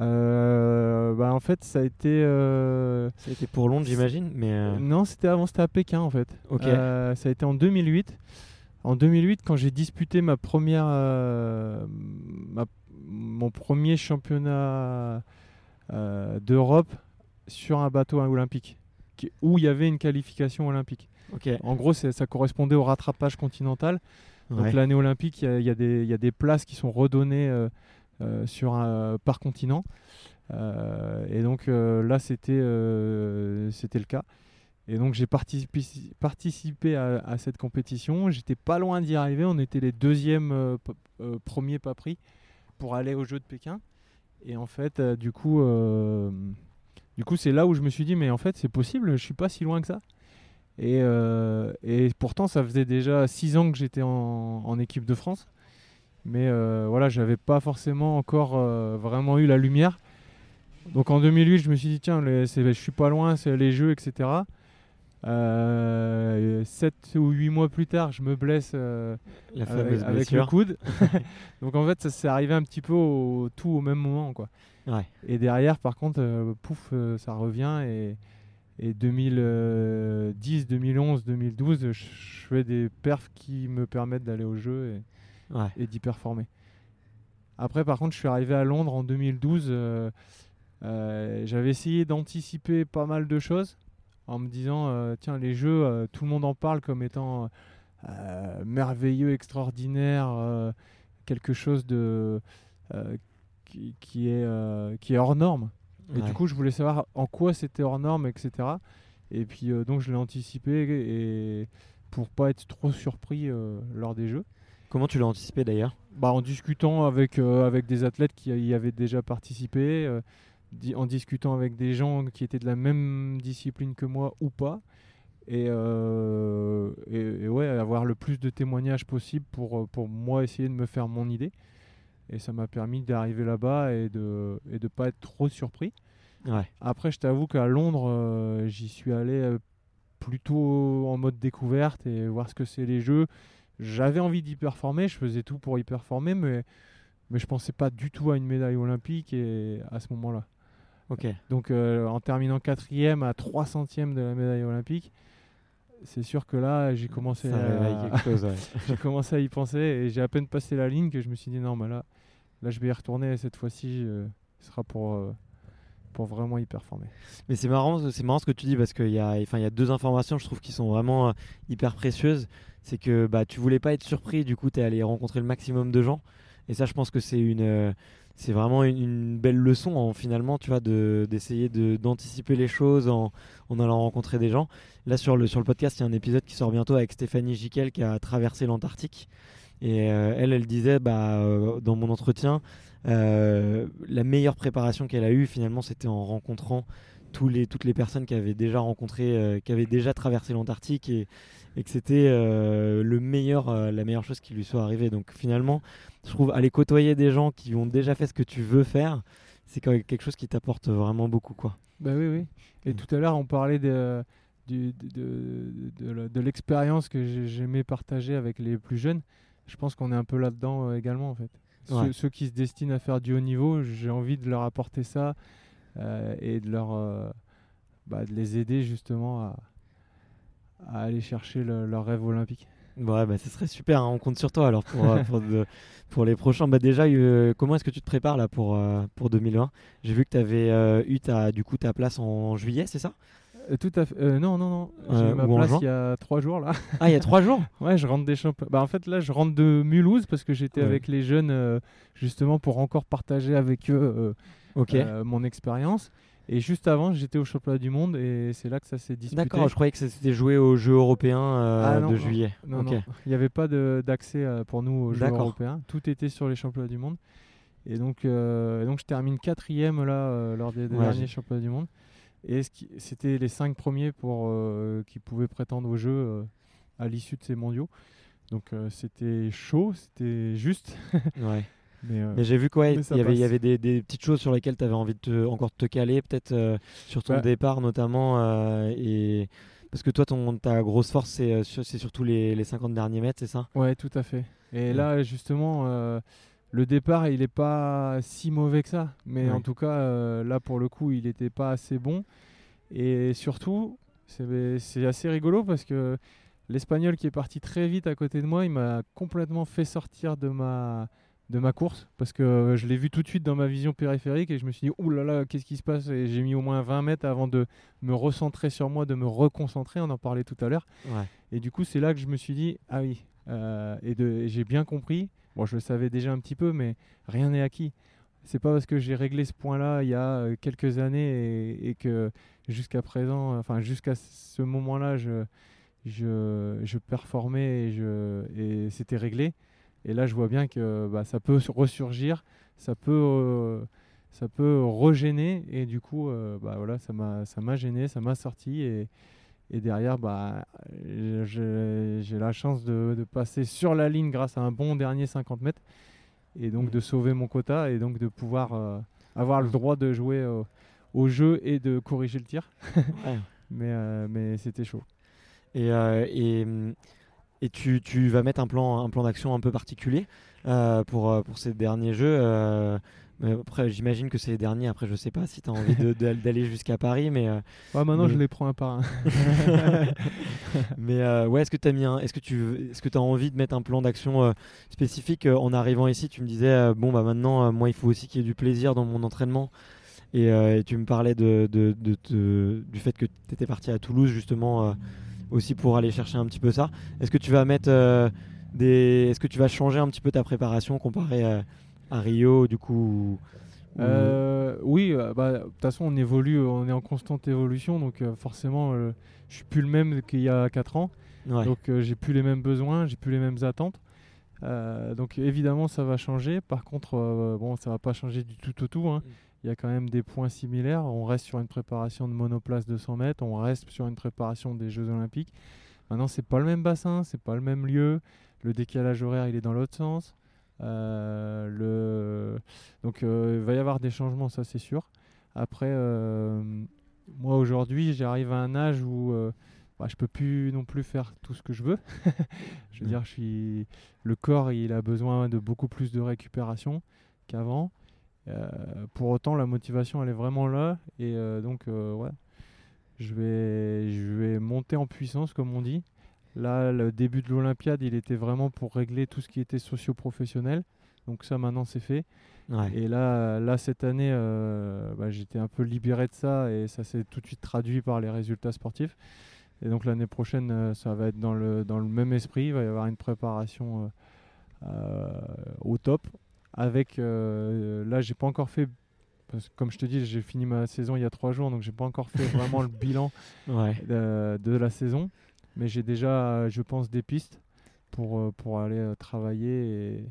Euh, bah, en fait, ça a été. euh, Ça a été pour Londres, j'imagine, mais euh, Non, c'était avant, c'était à Pékin en fait. Ok. Euh, ça a été en 2008. En 2008, quand j'ai disputé ma première, euh, ma- mon premier championnat euh, d'Europe sur un bateau olympique, qui- où il y avait une qualification olympique. ok. En gros, ça correspondait au rattrapage continental. Donc l'année olympique, il y a- y, des- il y a des places qui sont redonnées euh, euh, sur un, par continent. Euh, et donc euh, là, c'était euh, le cas. Et donc j'ai participé, participé à, à cette compétition. J'étais pas loin d'y arriver. On était les deuxièmes euh, euh, premiers pas pris pour aller aux Jeux de Pékin. Et en fait, euh, du coup, euh, du coup, c'est là où je me suis dit, mais en fait, c'est possible. Je suis pas si loin que ça. Et, euh, et pourtant, ça faisait déjà six ans que j'étais en, en équipe de France. Mais euh, voilà, j'avais pas forcément encore euh, vraiment eu la lumière. Donc en 2008, je me suis dit, tiens, les- je suis pas loin, c'est les jeux, etc. Euh, 7 ou 8 mois plus tard, je me blesse euh, La avec, avec le coude. Donc en fait, ça s'est arrivé un petit peu au, tout au même moment. Quoi. Ouais. Et derrière, par contre, euh, pouf, euh, ça revient. Et, et 2010, 2011, 2012, je, fais des perfs qui me permettent d'aller au jeu et, Ouais. et d'y performer. Après, par contre, je suis arrivé à Londres en 2012. euh, euh, J'avais essayé d'anticiper pas mal de choses en me disant euh, tiens, les jeux, tout le monde en parle comme étant merveilleux, extraordinaire, quelque chose de qui, qui est, qui est hors norme. Et Ouais. du coup, je voulais savoir en quoi c'était hors norme, etc. Et puis, euh, donc, je l'ai anticipé et pour pas être trop surpris euh, lors des jeux. Comment tu l'as anticipé d'ailleurs? Bah, en discutant avec, euh, avec des athlètes qui y avaient déjà participé, en discutant avec des gens qui étaient de la même discipline que moi ou pas, et, et, et ouais, avoir le plus de témoignages possible pour, pour moi essayer de me faire mon idée. Et ça m'a permis d'arriver là-bas et de ne et de pas être trop surpris. Ouais. Après, je t'avoue qu'à Londres, euh, j'y suis allé euh, plutôt en mode découverte et voir ce que c'est les jeux. J'avais envie d'y performer, je faisais tout pour y performer, mais, mais je pensais pas du tout à une médaille olympique et à ce moment-là. Ok. Donc euh, en terminant quatrième à 3 centièmes de la médaille olympique, c'est sûr que là, j'ai commencé, Ça à... réveille quelque chose. ouais. j'ai commencé à y penser et j'ai à peine passé la ligne que je me suis dit non, mais là, là je vais y retourner et cette fois-ci, euh, ce sera pour, euh, pour vraiment y performer. Mais c'est marrant, c'est marrant ce que tu dis parce qu'il y a, enfin, il y a deux informations, je trouve, qui sont vraiment euh, hyper précieuses. C'est que bah, tu voulais pas être surpris, du coup, tu es allé rencontrer le maximum de gens. Et ça, je pense que c'est une, euh, c'est vraiment une, belle leçon, en, finalement, tu vois, de, d'essayer de, d'anticiper les choses en, en allant rencontrer des gens. Là, sur le, sur le podcast, il y a un épisode qui sort bientôt avec Stéphanie Giquel qui a traversé l'Antarctique. Et euh, elle, elle disait, bah, dans mon entretien, la meilleure préparation qu'elle a eue, finalement, c'était en rencontrant tous les, toutes les personnes qui avaient déjà rencontré, euh, qui avaient déjà traversé l'Antarctique et, et que c'était euh, le meilleur, euh, la meilleure chose qui lui soit arrivée. Donc finalement, je trouve aller côtoyer des gens qui ont déjà fait ce que tu veux faire, c'est quand même quelque chose qui t'apporte vraiment beaucoup, quoi. Bah oui, oui. Et Mm. tout à l'heure, on parlait de, de, l'expérience que j'ai- j'aimais partager avec les plus jeunes. Je pense qu'on est un peu là-dedans euh, également, en fait. Ceux, qui se destinent à faire du haut niveau, j'ai envie de leur apporter ça euh, et de, leur, euh, bah, de les aider justement à, à aller chercher le- leur rêve olympique. Ouais, bah, ce serait super, hein, on compte sur toi alors pour, euh, pour, de- pour les prochains. Bah, déjà, euh, comment est-ce que tu te prépares là pour, euh, pour 2020 J'ai vu que tu avais eu ta, du coup, ta place en juillet, c'est ça? Euh, tout à fait. euh, non, non, non. J'ai Euh, eu ma ou en place juin il y a trois jours là. Ah, il y a trois jours Ouais, je rentre des. Bah, en fait, là, je rentre de Mulhouse parce que j'étais Ouais. avec les jeunes euh, justement pour encore partager avec eux euh, Ok. euh, mon expérience. Et juste avant, j'étais au championnat du monde et c'est là que ça s'est disputé. D'accord, je croyais que c'était joué aux Jeux européens euh, Ah, non, de non. juillet. Non, ok. non, il n'y avait pas de- d'accès euh, pour nous aux Jeux D'accord. européens. Tout était sur les championnats du monde. Et donc, euh, donc je termine quatrième là euh, lors des, des Ouais, derniers championnats du monde. Et c'était les cinq premiers pour euh, qui pouvaient prétendre aux Jeux euh, à l'issue de ces mondiaux. Donc euh, c'était chaud, c'était juste. Ouais. Mais, euh, Mais j'ai vu quoi, il y avait, y des, des petites choses sur lesquelles tu avais envie de te, encore de te caler, peut-être sur ton Bah. départ notamment. et... Parce que toi, ton, ta grosse force, c'est sur- c'est surtout les, les 50 derniers mètres, c'est ça? Ouais, tout à fait. Et là, justement, le départ, il n'est pas si mauvais que ça. Mais Ouais. en tout cas, euh, là, pour le coup, il n'était pas assez bon. Et surtout, c'est assez rigolo parce que l'Espagnol qui est parti très vite à côté de moi, il m'a complètement fait sortir de ma, de ma course parce que je l'ai vu tout de suite dans ma vision périphérique et je me suis dit, ouh là là, qu'est-ce qui se passe? Et j'ai mis au moins 20 mètres avant de me recentrer sur moi, de me reconcentrer. On en parlait tout à l'heure. Ouais. Et du coup, c'est là que je me suis dit, ah oui, euh, et j'ai bien compris. Bon, je le savais déjà un petit peu, mais rien n'est acquis. C'est pas parce que j'ai réglé ce point-là il y a euh, quelques années et, que jusqu'à présent, enfin jusqu'à ce moment-là, je, je, je performais et, c'était réglé. Et là, je vois bien que bah, ça peut ressurgir, ça peut, euh, ça peut regêner. Et du coup, euh, bah, voilà, ça m'a gêné, ça m'a sorti. Et, et derrière, bah, j'ai la chance de, de passer sur la ligne grâce à un bon dernier 50 mètres. Et donc de sauver mon quota et donc de pouvoir euh, avoir le droit de jouer euh, au jeu et de corriger le tir. Ouais. Mais, euh, mais c'était chaud. Et, euh, et, et tu, tu vas mettre un plan, un plan d'action un peu particulier pour, pour ces derniers jeux. Euh, mais après, j'imagine que c'est les derniers. Après, je sais pas si tu as envie d'aller jusqu'à Paris, mais, euh, Ouais, maintenant, Mais- je les prends un par un. mais euh, ouais, est-ce que tu as mis un, est-ce que tu, est-ce que as envie de mettre un plan d'action euh, spécifique en arrivant ici? Tu me disais bon bah maintenant, moi, il faut aussi qu'il y ait du plaisir dans mon entraînement. Et, et tu me parlais de, de- de te- du fait que tu étais parti à Toulouse justement aussi pour aller chercher un petit peu ça. Est-ce que tu vas mettre des, est-ce que tu vas changer un petit peu ta préparation comparé à, à Rio du coup ou- ou- Euh, oui, euh, bah, de toute façon, on évolue, on est en constante évolution, donc euh, forcément, euh, je suis plus le même qu'il y a 4 ans. Ouais. Donc j'ai plus les mêmes besoins, j'ai plus les mêmes attentes. Donc évidemment ça va changer. Par contre, bon, ça va pas changer du tout au tout. hein. Il y a quand même des points similaires. On reste sur une préparation de monoplace de 100 mètres. On reste sur une préparation des Jeux Olympiques. Maintenant, c'est pas le même bassin, c'est pas le même lieu. Le décalage horaire, il est dans l'autre sens. Euh, le... Donc euh, il va y avoir des changements, ça c'est sûr. Après, euh, moi aujourd'hui, j'arrive à un âge où bah, je peux plus non plus faire tout ce que je veux. je veux Mm. dire, je suis... le corps, il a besoin de beaucoup plus de récupération qu'avant. Euh, pour autant, la motivation, elle est vraiment là. Et euh, donc, euh, ouais, je vais, je vais monter en puissance, comme on dit. Là, le début de l'Olympiade, il était vraiment pour régler tout ce qui était socio-professionnel. Donc ça, maintenant, c'est fait. Ouais. Et là, là cette année, euh, bah, j'étais un peu libéré de ça et ça s'est tout de suite traduit par les résultats sportifs. Et donc l'année prochaine, euh, ça va être dans le, dans le même esprit. Il va y avoir une préparation euh, euh, au top. Avec, là, j'ai pas encore fait, parce que comme je te dis, j'ai fini ma saison il y a trois jours, donc j'ai pas encore fait vraiment le bilan Ouais. de, de la saison. Mais j'ai déjà, je pense, des pistes pour, euh, pour aller euh, travailler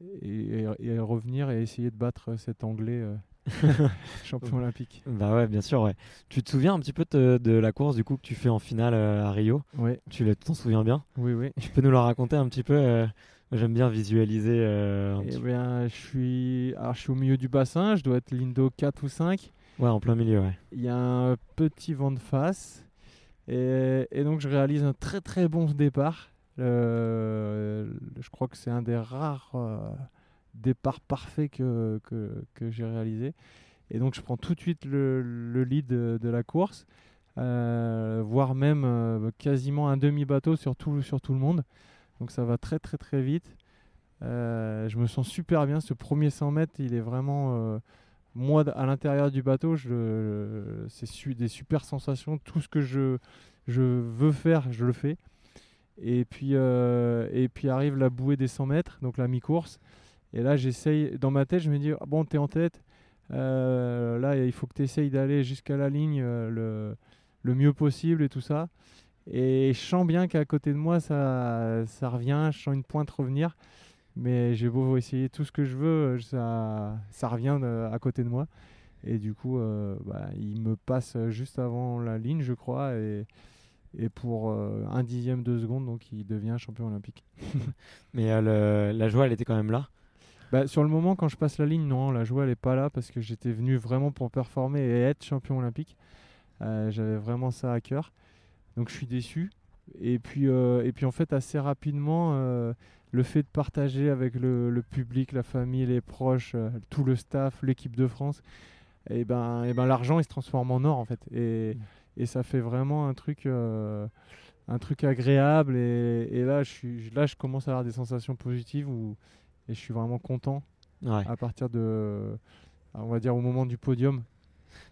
et, et, et- et revenir et essayer de battre cet Anglais euh, champion olympique. Bah ouais, bien sûr, ouais. Tu te souviens un petit peu de, de la course du coup que tu fais en finale euh, à Rio? Oui, Tu t'en souviens bien? Oui, oui. Tu peux nous la raconter un petit peu euh, J'aime bien visualiser. un Eh petit- bien, je suis, alors, je suis au milieu du bassin, je dois être Lindo 4 ou 5. Ouais, en plein milieu, ouais. Il y a un petit vent de face. Et, donc, je réalise un très très bon départ. Euh, je crois que c'est un des rares euh, départs parfaits que, que, j'ai réalisé. Et donc, je prends tout de suite le, le lead de, la course, euh, voire même quasiment un demi-bateau sur tout, sur tout le monde. Donc, ça va très très très vite. Je me sens super bien. Ce premier 100 mètres, il est vraiment. Moi, à l'intérieur du bateau, c'est des super sensations. Tout ce que je, je veux faire, je le fais. Et puis, euh, et puis arrive la bouée des 100 mètres, donc la mi-course. Et là, j'essaye, dans ma tête, je me dis, ah bon, t'es en tête. Euh, là, il faut que tu essayes d'aller jusqu'à la ligne euh, le, le mieux possible et tout ça. Et je sens bien qu'à côté de moi, ça, ça revient. Je sens une pointe revenir. Mais j'ai beau essayer tout ce que je veux, ça, ça revient de- à côté de moi. Et du coup, euh, bah, il me passe juste avant la ligne, je crois. Et, et pour euh, un dixième de seconde, donc il devient champion olympique. Mais euh, le- la joie, elle était quand même là? Bah, sur le moment, quand je passe la ligne, non, la joie, elle n'est pas là parce que j'étais venu vraiment pour performer et être champion olympique. Euh, J'avais vraiment ça à cœur. Donc je suis déçu. Et puis, euh, et puis en fait, assez rapidement, euh, le fait de partager avec le, le public, la famille, les proches, euh, tout le staff, l'équipe de France, et ben, et ben l'argent, il se transforme en or en fait. Et, et ça fait vraiment un truc, euh, un truc agréable. Et, et là, je suis, là, je commence à avoir des sensations positives où, et je suis vraiment content Ouais. à partir de, on va dire au moment du podium.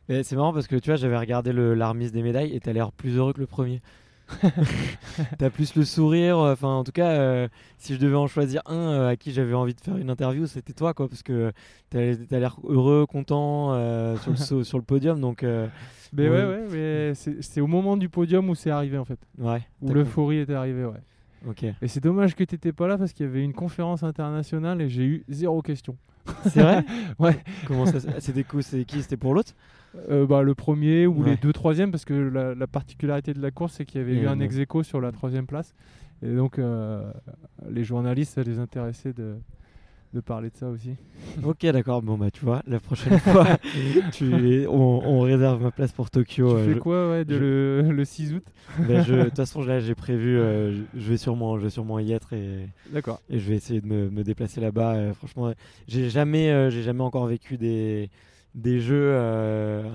Mais c'est marrant parce que tu vois, j'avais regardé le, la remise des médailles et t'as l'air plus heureux que le premier. t'as plus le sourire. euh, Enfin, en tout cas, euh, si je devais en choisir un euh, à qui j'avais envie de faire une interview, c'était toi, quoi, parce que t'as as, l'air heureux, content euh, sur, le, saut- sur le podium. Donc, euh, Mais Ouais. ouais, ouais, mais c'est c'est au moment du podium où c'est arrivé en fait, ouais. où l'euphorie était arrivée, ouais. Ok. Et c'est dommage que tu n'étais pas là parce qu'il y avait une conférence internationale et j'ai eu zéro question. C'est vrai Ouais. Comment ça C'était C'est qui C'était pour l'autre? Euh, bah, le premier ou Ouais. les deux troisièmes parce que la, la particularité de la course c'est qu'il y avait Et eu un ex aequo sur la troisième place et donc euh, les journalistes ça les intéressait de, de parler de ça aussi. Ok, d'accord. Bon, bah, tu vois, la prochaine fois, tu, on, on réserve ma place pour Tokyo. tu euh, fais je- quoi ouais, de je- le, le 6 août? Je- De toute façon, là, j'ai prévu. euh, je, je vais sûrement, je vais sûrement y être et, D'accord. et je vais essayer de me, me déplacer là-bas. euh, franchement, j'ai jamais, j'ai jamais encore vécu des, des jeux euh,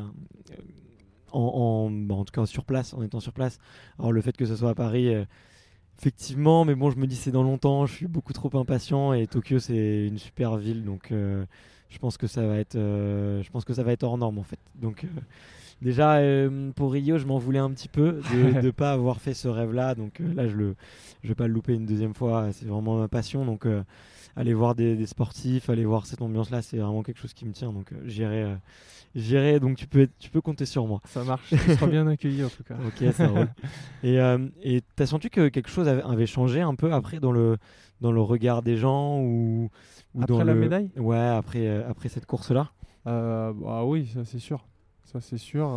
en, en, bah, en tout cas sur place, en étant sur place. Alors le fait que ce soit à Paris. euh, Effectivement, mais bon, je me dis c'est dans longtemps, je suis beaucoup trop impatient et Tokyo c'est une super ville, donc euh, je pense que ça va être, je pense que ça va être hors norme en fait. Donc déjà euh, pour Rio, je m'en voulais un petit peu de ne pas avoir fait ce rêve-là, donc euh, là je le, je vais pas le louper une deuxième fois, c'est vraiment ma passion, donc euh, aller voir des, des sportifs, aller voir cette ambiance-là, c'est vraiment quelque chose qui me tient, donc euh, j'irai, euh, j'irai, donc tu peux, tu peux compter sur moi. Ça marche, tu seras bien accueilli en tout cas. Ok, ça roule. Et euh, et t'as senti que quelque chose avait, avait changé un peu après dans le dans le regard des gens ou, ou Après dans la le- médaille? Ouais, après euh, après cette course là. Euh, ah oui, ça c'est sûr. Ça c'est sûr.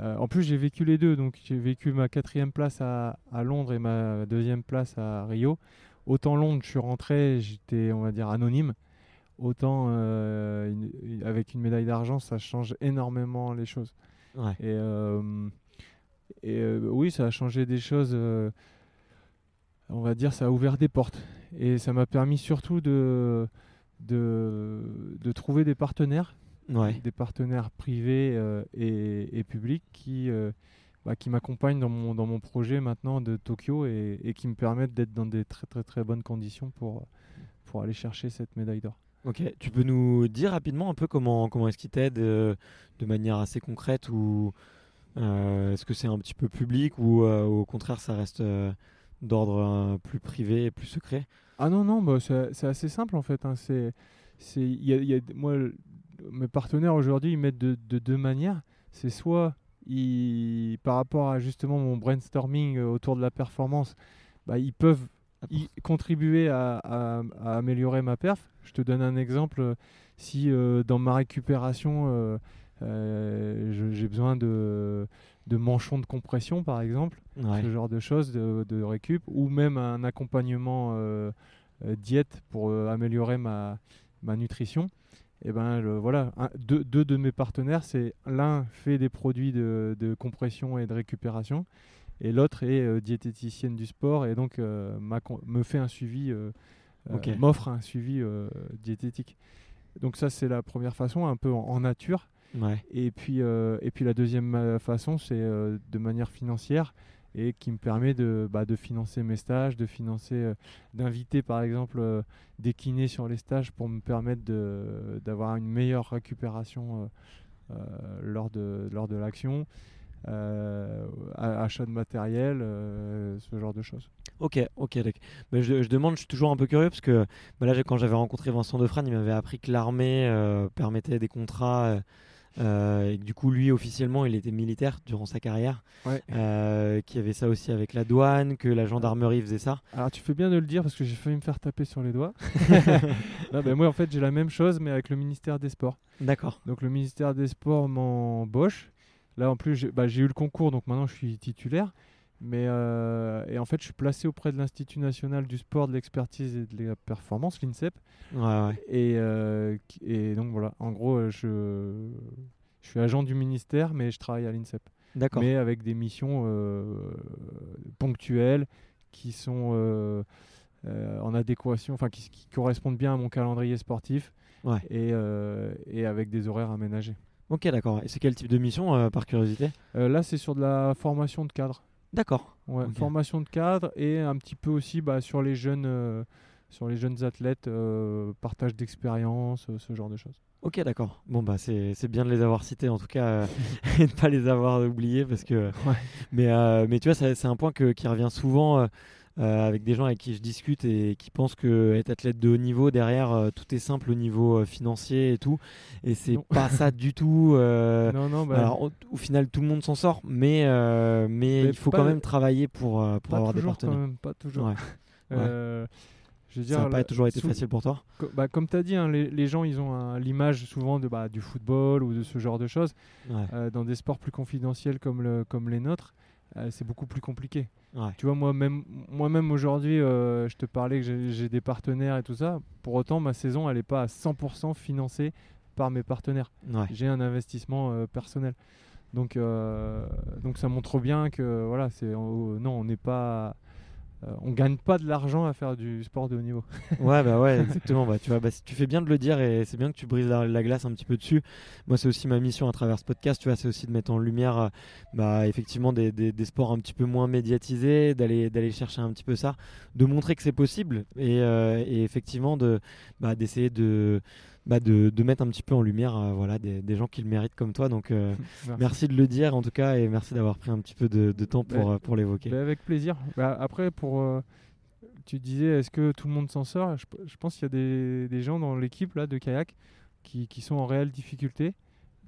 euh, en plus, j'ai vécu les deux. Donc, j'ai vécu ma quatrième place à, à Londres et ma deuxième place à Rio. Autant Londres, je suis rentré, j'étais, on va dire, anonyme. Autant euh, une- avec une médaille d'argent, ça change énormément les choses. Ouais. Et, euh, et euh, oui, ça a changé des choses. on va dire, ça a ouvert des portes. Et ça m'a permis surtout de, de, de trouver des partenaires Ouais. des partenaires privés et, et publics qui, bah, qui m'accompagnent dans mon, dans mon projet maintenant de Tokyo et, et qui me permettent d'être dans des très très très bonnes conditions pour, pour aller chercher cette médaille d'or. Ok, tu peux nous dire rapidement un peu comment, comment est-ce qu'ils t'aident euh, de manière assez concrète ou euh, est-ce que c'est un petit peu public ou euh, au contraire ça reste d'ordre plus privé et plus secret? Ah non, non, bah, c'est assez simple en fait. hein. C'est, c'est, il y a- il y a- moi, mes partenaires aujourd'hui, ils mettent de, de deux manières. C'est soit, ils, par rapport à justement mon brainstorming euh, autour de la performance, bah, ils peuvent y contribuer à, à- à améliorer ma perf. Je te donne un exemple. Si euh, dans ma récupération, euh, euh, j'ai besoin de, de manchons de compression, par exemple, Ouais. ce genre de choses de, de récup, ou même un accompagnement diète pour améliorer ma, ma nutrition. Et ben le- voilà, un- deux, deux de mes partenaires, c'est l'un fait des produits de, de compression et de récupération, et l'autre est euh, diététicienne du sport et donc euh, me fait un suivi, euh, euh, m'offre un suivi diététique. Donc ça c'est la première façon, un peu en- en nature. Ouais. Et puis, et puis la deuxième façon, c'est de manière financière et qui me permet de, bah, de financer mes stages, de financer, euh, d'inviter par exemple euh, des kinés sur les stages pour me permettre d'avoir une meilleure récupération euh, lors de, lors de l'action, euh, achat de matériel, ce genre de choses. Ok, ok. Mais je, demande, je suis toujours un peu curieux parce que bah là, quand j'avais rencontré Vincent Defrane, il m'avait appris que l'armée permettait des contrats euh, et du coup, lui, officiellement, il était militaire durant sa carrière. Ouais. Euh, qu'il y avait ça aussi avec la douane, que la gendarmerie faisait ça. Alors tu fais bien de le dire parce que j'ai failli me faire taper sur les doigts. Non, ben, moi en fait j'ai la même chose mais avec le ministère des Sports. D'accord. Donc le ministère des Sports m'embauche. Là en plus j'ai bah, j'ai eu le concours donc maintenant je suis titulaire. Mais euh, et en fait je suis placé auprès de l'Institut national du sport, de l'expertise et de la performance, l'INSEP. Ouais, ouais. Et, euh, et donc voilà, en gros euh, je, je suis agent du ministère mais je travaille à l'INSEP. D'accord. Mais avec des missions euh, ponctuelles qui sont en adéquation, enfin qui, qui correspondent bien à mon calendrier sportif Ouais. et, et avec des horaires aménagés. Ok, d'accord. Et c'est quel type de mission, par curiosité? Là, c'est sur de la formation de cadre. D'accord. Ouais. Formation de cadre et un petit peu aussi bah, sur les jeunes, euh, sur les jeunes athlètes, euh, partage d'expérience, euh, ce genre de choses. Ok, d'accord. Bon, bah, c'est bien de les avoir cités, en tout cas, et de pas les avoir oubliés, parce que. Ouais. Mais, mais tu vois, c'est un point que, qui revient souvent euh, avec des gens avec qui je discute et qui pensent que être athlète de haut niveau, derrière, euh, tout est simple au niveau euh, financier et tout. Et c'est pas ça du tout. non, non, bah, Alors, au, au final, tout le monde s'en sort, mais, mais, Mais il faut quand même travailler pour, pour avoir des quand partenaires. même, pas toujours. Ouais. Je veux dire, Ça n'a pas toujours été facile pour toi co- bah, comme tu as dit, hein, les, les gens, ils ont l'image souvent de, bah, du football ou de ce genre de choses. Ouais. Dans des sports plus confidentiels comme, le, comme les nôtres, euh, c'est beaucoup plus compliqué. Ouais. Tu vois, moi-même, moi-même aujourd'hui, euh, je te parlais que j'ai, des partenaires et tout ça. Pour autant, ma saison, elle n'est pas à 100% financée par mes partenaires. Ouais. J'ai un investissement euh, personnel. Donc, donc ça montre bien que voilà, c'est on- non, on n'est pas, euh, on gagne pas de l'argent à faire du sport de haut niveau. Ouais, bah ouais, exactement. Bah, tu vois, bah, tu fais bien de le dire et c'est bien que tu brises la, la glace un petit peu dessus. Moi, c'est aussi ma mission à travers ce podcast, tu vois, c'est aussi de mettre en lumière, euh, bah, effectivement, des, des, des sports un petit peu moins médiatisés, d'aller, d'aller chercher un petit peu ça, de montrer que c'est possible et, euh, et effectivement de, bah, d'essayer de, bah, de, de mettre un petit peu en lumière, euh, voilà, des, des gens qui le méritent comme toi. Donc, euh, Merci. de le dire en tout cas et merci d'avoir pris un petit peu de, de temps pour, Bah, euh, pour l'évoquer. Ben, avec plaisir. Bah, après, pour, euh, tu disais, est-ce que tout le monde s'en sort? Je, je pense qu'il y a des, des gens dans l'équipe là de kayak qui, qui sont en réelle difficulté.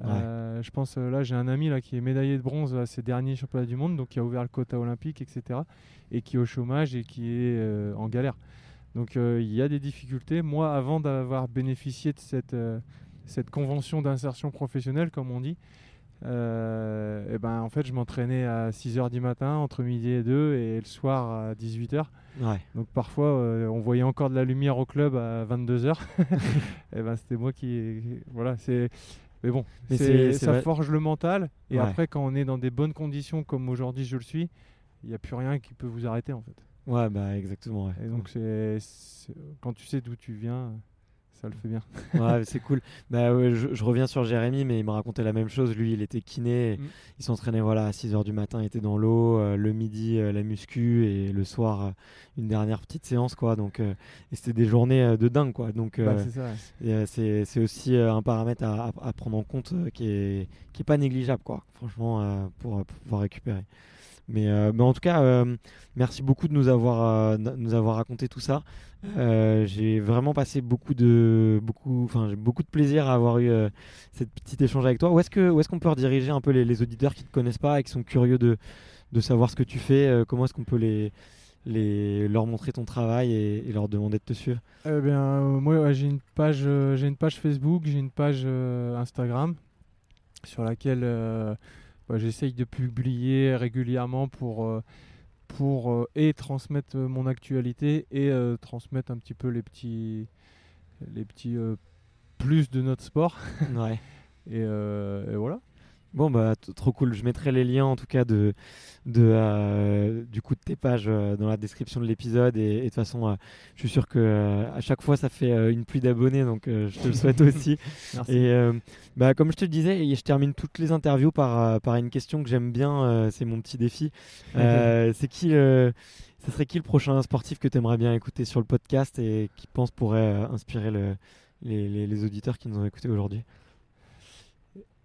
Je pense là, j'ai un ami là qui est médaillé de bronze à ses derniers championnats du monde, donc qui a ouvert le quota olympique, etc. Et qui est au chômage et qui est en galère. Donc euh, il y a des difficultés. Moi, avant d'avoir bénéficié de cette, euh, cette convention d'insertion professionnelle, comme on dit, euh, et ben, en fait, je m'entraînais à 6h du matin, entre midi et 2, et le soir à 18h. Ouais. Donc parfois, euh, on voyait encore de la lumière au club à 22h. et ben, c'était moi qui. Voilà, c'est. Mais bon, Mais ça vrai- forge le mental. Et Ouais. après, quand on est dans des bonnes conditions, comme aujourd'hui je le suis, il n'y a plus rien qui peut vous arrêter en fait. Ouais, bah exactement. ouais. Et donc, c'est, quand tu sais d'où tu viens, ça le fait bien. Ouais, c'est cool. Bah, ouais, je, je reviens sur Jérémy, mais il me racontait la même chose. Lui, il était kiné. Mm. Il s'entraînait voilà, à 6h du matin, il était dans l'eau. euh, le midi, euh, la muscu. Et le soir, euh, une dernière petite séance. Quoi. Donc, et c'était des journées de dingue. Quoi. Donc, Bah, c'est c'est aussi un paramètre à, prendre en compte qui, est, qui est pas négligeable. Quoi. Franchement, pour, pour pouvoir récupérer. Mais, euh, mais en tout cas, euh, merci beaucoup de nous avoir, euh, nous avoir raconté tout ça. J'ai vraiment passé beaucoup de, beaucoup, beaucoup de plaisir à avoir eu cette petite échange avec toi. Où est-ce que, où est-ce qu'on peut rediriger un peu les, auditeurs qui te connaissent pas et qui sont curieux de, de savoir ce que tu fais Comment est-ce qu'on peut les, les, leur montrer ton travail et, leur demander de te suivre? Eh bien, moi, j'ai une page, j'ai une page Facebook, j'ai une page Instagram sur laquelle bah, j'essaye de publier régulièrement pour euh, pour euh, et transmettre euh, mon actualité et transmettre un petit peu les petits les petits plus de notre sport Ouais. et, et voilà. Bon bah trop cool. Je mettrai les liens en tout cas de, de euh, du coup de tes pages euh, dans la description de l'épisode et, et de toute façon euh, je suis sûr que à chaque fois ça fait une pluie d'abonnés donc je te le souhaite aussi. Merci. Et bah comme je te le disais, et je termine toutes les interviews par par une question que j'aime bien. c'est mon petit défi. C'est qui le ce serait qui le prochain sportif que tu aimerais bien écouter sur le podcast et qui pense pourrait inspirer le, les, les- les auditeurs qui nous ont écoutés aujourd'hui?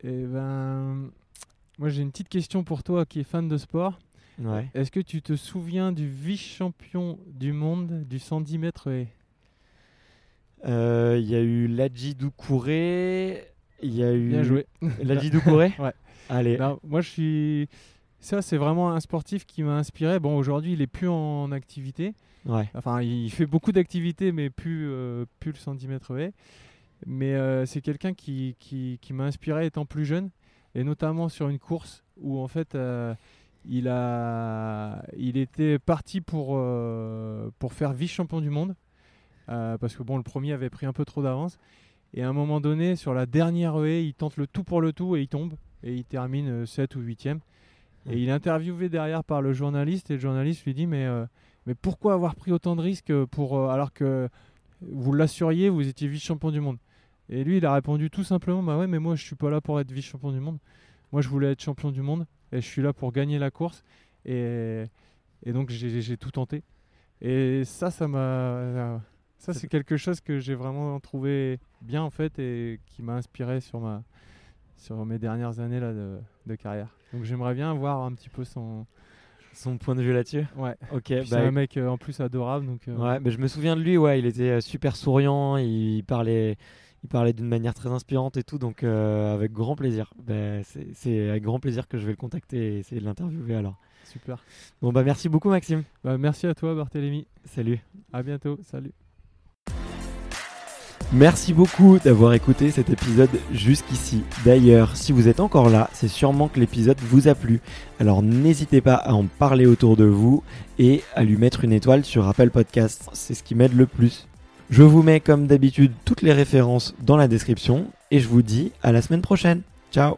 Et ben, moi j'ai une petite question pour toi qui est fan de sport. Ouais. Est-ce que tu te souviens du vice-champion du monde du 110 mètres haies Euh, Il y a eu Ladji Doucouré. Il y a eu. Bien joué. Ladji Doucouré? Ouais. Allez. Non, moi, je suis. Ça, c'est vraiment un sportif qui m'a inspiré. Bon, aujourd'hui, il est plus en activité. Ouais. Enfin, il fait beaucoup d'activités, mais plus, euh, plus le 110 mètres haies. Mais euh, c'est quelqu'un qui, qui, qui m'a inspiré étant plus jeune, et notamment sur une course où en fait euh, il, a, il était parti pour, euh, pour faire vice-champion du monde, parce que bon, le premier avait pris un peu trop d'avance. Et à un moment donné, sur la dernière haie, il tente le tout pour le tout et il tombe, et il termine 7 ou 8ème. Et il est interviewé derrière par le journaliste, et le journaliste lui dit Mais, mais pourquoi avoir pris autant de risques pour, alors que vous l'assuriez, vous étiez vice-champion du monde? Et lui, il a répondu tout simplement Bah ouais, mais moi, je suis pas là pour être vice-champion du monde. Moi, je voulais être champion du monde et je suis là pour gagner la course. Et, et donc, j'ai tout tenté. Et ça, ça m'a. Ça, c'est quelque chose que j'ai vraiment trouvé bien en fait et qui m'a inspiré sur, ma, sur mes dernières années là, de, de carrière. Donc, j'aimerais bien voir un petit peu son. Son point de vue là-dessus Ouais. Ok. Bah, c'est un mec euh, en plus adorable. Donc, euh, Ouais, mais je me souviens de lui, ouais, il était euh, super souriant, il parlait, il parlait d'une manière très inspirante et tout, donc euh, avec grand plaisir. Bah, c'est- c'est avec grand plaisir que je vais le contacter et essayer de l'interviewer alors. super. Bon bah merci beaucoup Maxime. Bah, merci à toi, Barthélémy. Salut. À bientôt. Salut. Merci beaucoup d'avoir écouté cet épisode jusqu'ici. D'ailleurs, si vous êtes encore là, c'est sûrement que l'épisode vous a plu. Alors n'hésitez pas à en parler autour de vous et à lui mettre une étoile sur Apple Podcast. C'est ce qui m'aide le plus. Je vous mets comme d'habitude toutes les références dans la description et je vous dis à la semaine prochaine. Ciao.